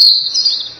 あ!